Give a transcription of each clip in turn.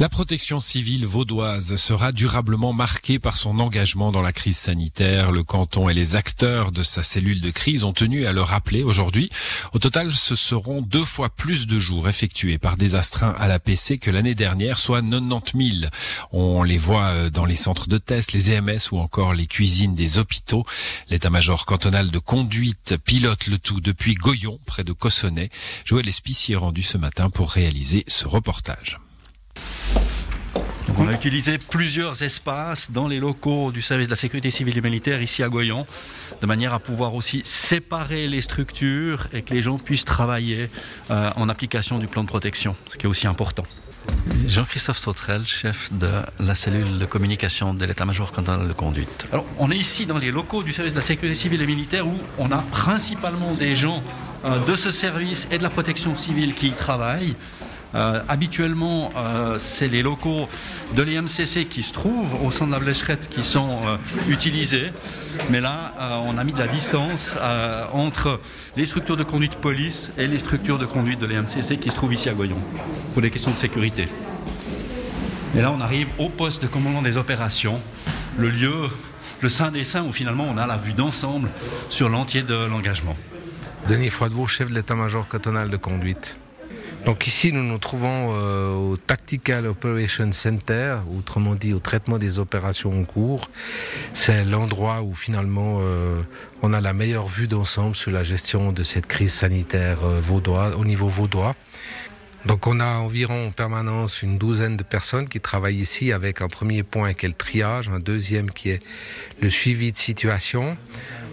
La protection civile vaudoise sera durablement marquée par son engagement dans la crise sanitaire. Le canton et les acteurs de sa cellule de crise ont tenu à le rappeler aujourd'hui. Au total, ce seront deux fois plus de jours effectués par des astreints à la PC que l'année dernière, soit 90 000. On les voit euh, dans les centres de test, les EMS ou encore les cuisines des hôpitaux. L'état-major cantonal de conduite pilote le tout depuis Goyon, près de Cossonay. Joël Espici est rendu ce matin pour réaliser ce reportage on a utilisé plusieurs espaces dans les locaux du service de la sécurité civile et militaire ici à Goyon, de manière à pouvoir aussi séparer les structures et que les gens puissent travailler euh, en application du plan de protection, ce qui est aussi important. Jean-Christophe Sautrel, chef de la cellule de communication de l'état-major cantonal de conduite. Alors, on est ici dans les locaux du service de la sécurité civile et militaire où on a principalement des gens euh, de ce service et de la protection civile qui y travaillent. Euh, habituellement, euh, c'est les locaux de l'EMCC qui se trouvent au centre de la Blécherette qui sont euh, utilisés. Mais là, on a mis de la distance entre les structures de conduite police et les structures de conduite de l'EMCC qui se trouvent ici à Goyon pour des questions de sécurité. Et là, on arrive au poste de commandement des opérations, le lieu, le sein des saints où finalement on a la vue d'ensemble sur l'entier de l'engagement. Denis Froidevaux, chef de l'état-major cantonal de conduite. Donc ici, nous nous trouvons euh, au Tactical Operation Center, autrement dit au traitement des opérations en cours. C'est l'endroit où finalement euh, on a la meilleure vue d'ensemble sur la gestion de cette crise sanitaire euh, vaudois, au niveau vaudois. Donc on a environ en permanence une douzaine de personnes qui travaillent ici avec un premier point qui est le triage, un deuxième qui est le suivi de situation.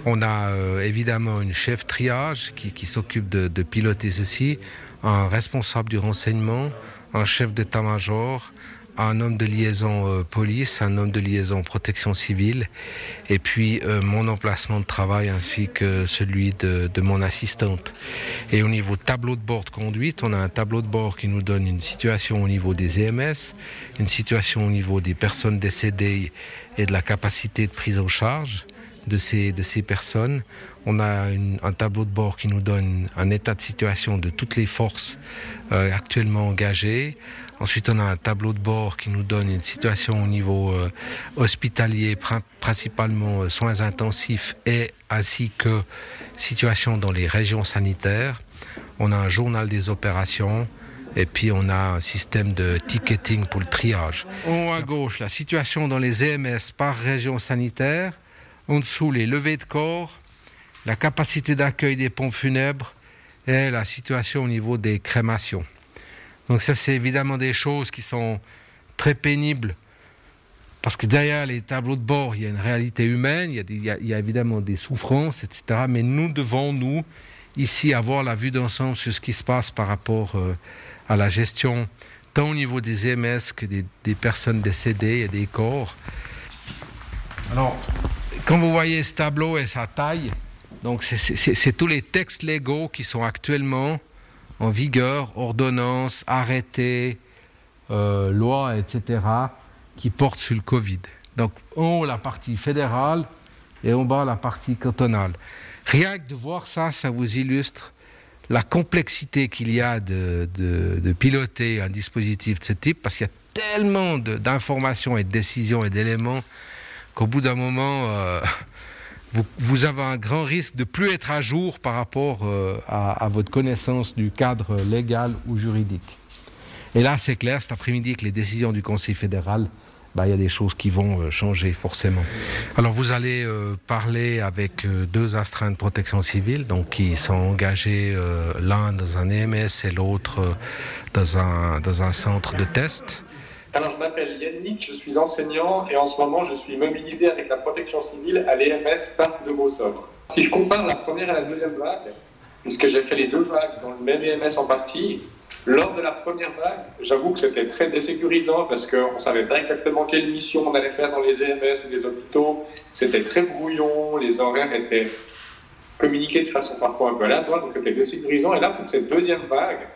On a évidemment une chef triage qui, s'occupe de, de piloter ceci, un responsable du renseignement, un chef d'état-major, un homme de liaison euh, police, un homme de liaison protection civile, et puis euh, mon emplacement de travail ainsi que celui de, mon assistante. Et au niveau tableau de bord de conduite, on a un tableau de bord qui nous donne une situation au niveau des EMS, une situation au niveau des personnes décédées et de la capacité de prise en charge de ces, de ces personnes. On a un tableau de bord qui nous donne un état de situation de toutes les forces euh, actuellement engagées. Ensuite, on a un tableau de bord qui nous donne une situation au niveau euh, hospitalier, principalement euh, soins intensifs et ainsi que situation dans les régions sanitaires. On a un journal des opérations. Et puis on a un système de ticketing pour le triage. En haut à gauche, la situation dans les EMS par région sanitaire. En dessous, les levées de corps la capacité d'accueil des pompes funèbres et la situation au niveau des crémations. Donc ça, c'est évidemment des choses qui sont très pénibles parce que derrière les tableaux de bord, il y a une réalité humaine, il y a, évidemment des souffrances, etc. Mais nous devons, nous, ici, avoir la vue d'ensemble sur ce qui se passe par rapport euh, à la gestion, tant au niveau des EMS que des, personnes décédées et des corps. Quand vous voyez ce tableau et sa taille, donc c'est tous les textes légaux qui sont actuellement en vigueur, ordonnances, arrêtés, euh, lois, etc., qui portent sur le Covid. Donc en haut la partie fédérale et en bas la partie cantonale. Rien que de voir ça, ça vous illustre la complexité qu'il y a de, piloter un dispositif de ce type, parce qu'il y a tellement d'informations et de décisions et d'éléments qu'au bout d'un moment, euh, vous, avez un grand risque de plus être à jour par rapport euh, à, votre connaissance du cadre légal ou juridique. Et là, c'est clair, cet après-midi, avec les décisions du Conseil fédéral, bah, il y a des choses qui vont euh, changer forcément. Alors vous allez parler avec deux astreintes de protection civile, donc qui sont engagés l'un dans un EMS et l'autre dans un centre de test. Alors, je m'appelle Yannick, je suis enseignant et en ce moment, je suis mobilisé avec la protection civile à l'EMS Parc de Beausomme. Si je compare la première et la deuxième vague, puisque j'ai fait les deux vagues dans le même EMS en partie, lors de la première vague, j'avoue que c'était très désécurisant parce qu'on ne savait pas exactement quelle mission on allait faire dans les EMS et les hôpitaux. C'était très brouillon, les horaires étaient communiqués de façon parfois un peu aléatoire, donc c'était désécurisant. Et là, pour cette deuxième vague,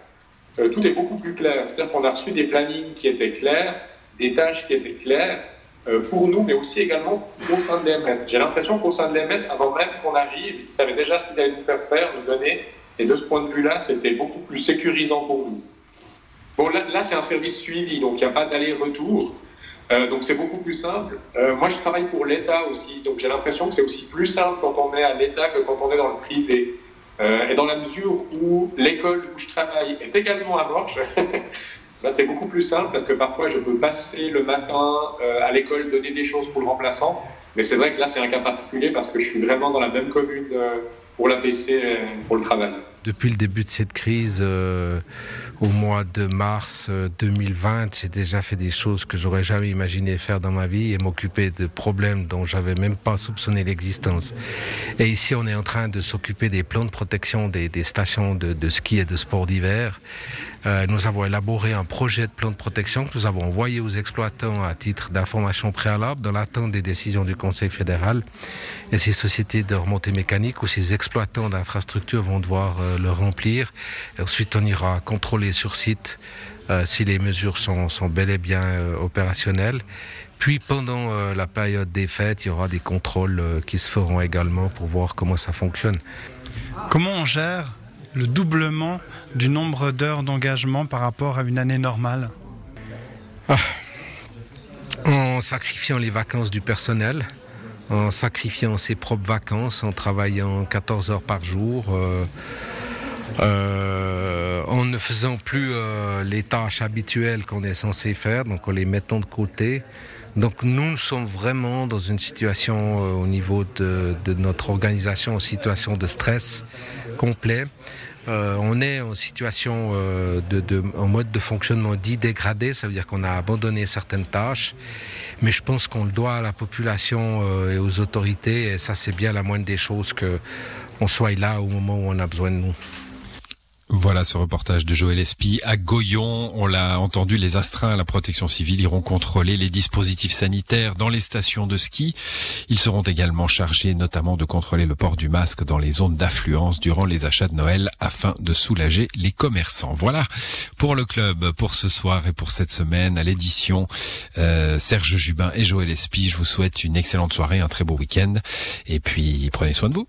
euh, tout est beaucoup plus clair. C'est-à-dire qu'on a reçu des plannings qui étaient clairs, des tâches qui étaient claires euh, pour nous, mais aussi également au sein de l'EMS. J'ai l'impression qu'au sein de l'EMS, avant même qu'on arrive, ils savaient déjà ce qu'ils allaient nous faire faire, nous donner. Et de ce point de vue-là, c'était beaucoup plus sécurisant pour nous. Bon, là, c'est un service suivi, donc il n'y a pas d'aller-retour. Euh, donc c'est beaucoup plus simple. Moi, je travaille pour l'État aussi, donc j'ai l'impression que c'est aussi plus simple quand on est à l'État que quand on est dans le privé. Euh, et dans la mesure où l'école où je travaille est également à Morges, bah, c'est beaucoup plus simple parce que parfois je peux passer le matin à l'école donner des choses pour le remplaçant. Mais c'est vrai que là, c'est un cas particulier parce que je suis vraiment dans la même commune pour l'APC, pour le travail. Depuis le début de cette crise, au mois de mars 2020, euh, j'ai déjà fait des choses que j'aurais jamais imaginé faire dans ma vie et m'occuper de problèmes dont j'avais même pas soupçonné l'existence. Et ici, on est en train de s'occuper des plans de protection des, stations de, ski et de sport d'hiver. Euh, nous avons élaboré un projet de plan de protection que nous avons envoyé aux exploitants à titre d'information préalable dans l'attente des décisions du Conseil fédéral. Et ces sociétés de remontée mécanique ou ces exploitants d'infrastructures vont devoir euh, le remplir. Et ensuite, on ira contrôler sur site euh, si les mesures sont, sont bel et bien euh, opérationnelles. Puis pendant euh, la période des fêtes, il y aura des contrôles qui se feront également pour voir comment ça fonctionne. Comment on gère le doublement du nombre d'heures d'engagement par rapport à une année normale? Ah. En sacrifiant les vacances du personnel, en sacrifiant ses propres vacances, en travaillant 14 heures par jour, euh, en ne faisant plus euh, les tâches habituelles qu'on est censé faire, donc en les mettant de côté. Donc nous, sommes vraiment dans une situation euh, au niveau de, notre organisation, en situation de stress complet. On est en situation de, en mode de fonctionnement dit dégradé, ça veut dire qu'on a abandonné certaines tâches, mais je pense qu'on le doit à la population et aux autorités, et ça c'est bien la moindre des choses que on soit là au moment où on a besoin de nous. Voilà ce reportage de Joël Espy à Goyon. On l'a entendu, les astreints à la protection civile iront contrôler les dispositifs sanitaires dans les stations de ski. Ils seront également chargés notamment de contrôler le port du masque dans les zones d'affluence durant les achats de Noël afin de soulager les commerçants. Voilà pour le club pour ce soir et pour cette semaine à l'édition. Euh, Serge Jubin et Joël Espy, je vous souhaite une excellente soirée, un très beau week-end et puis prenez soin de vous.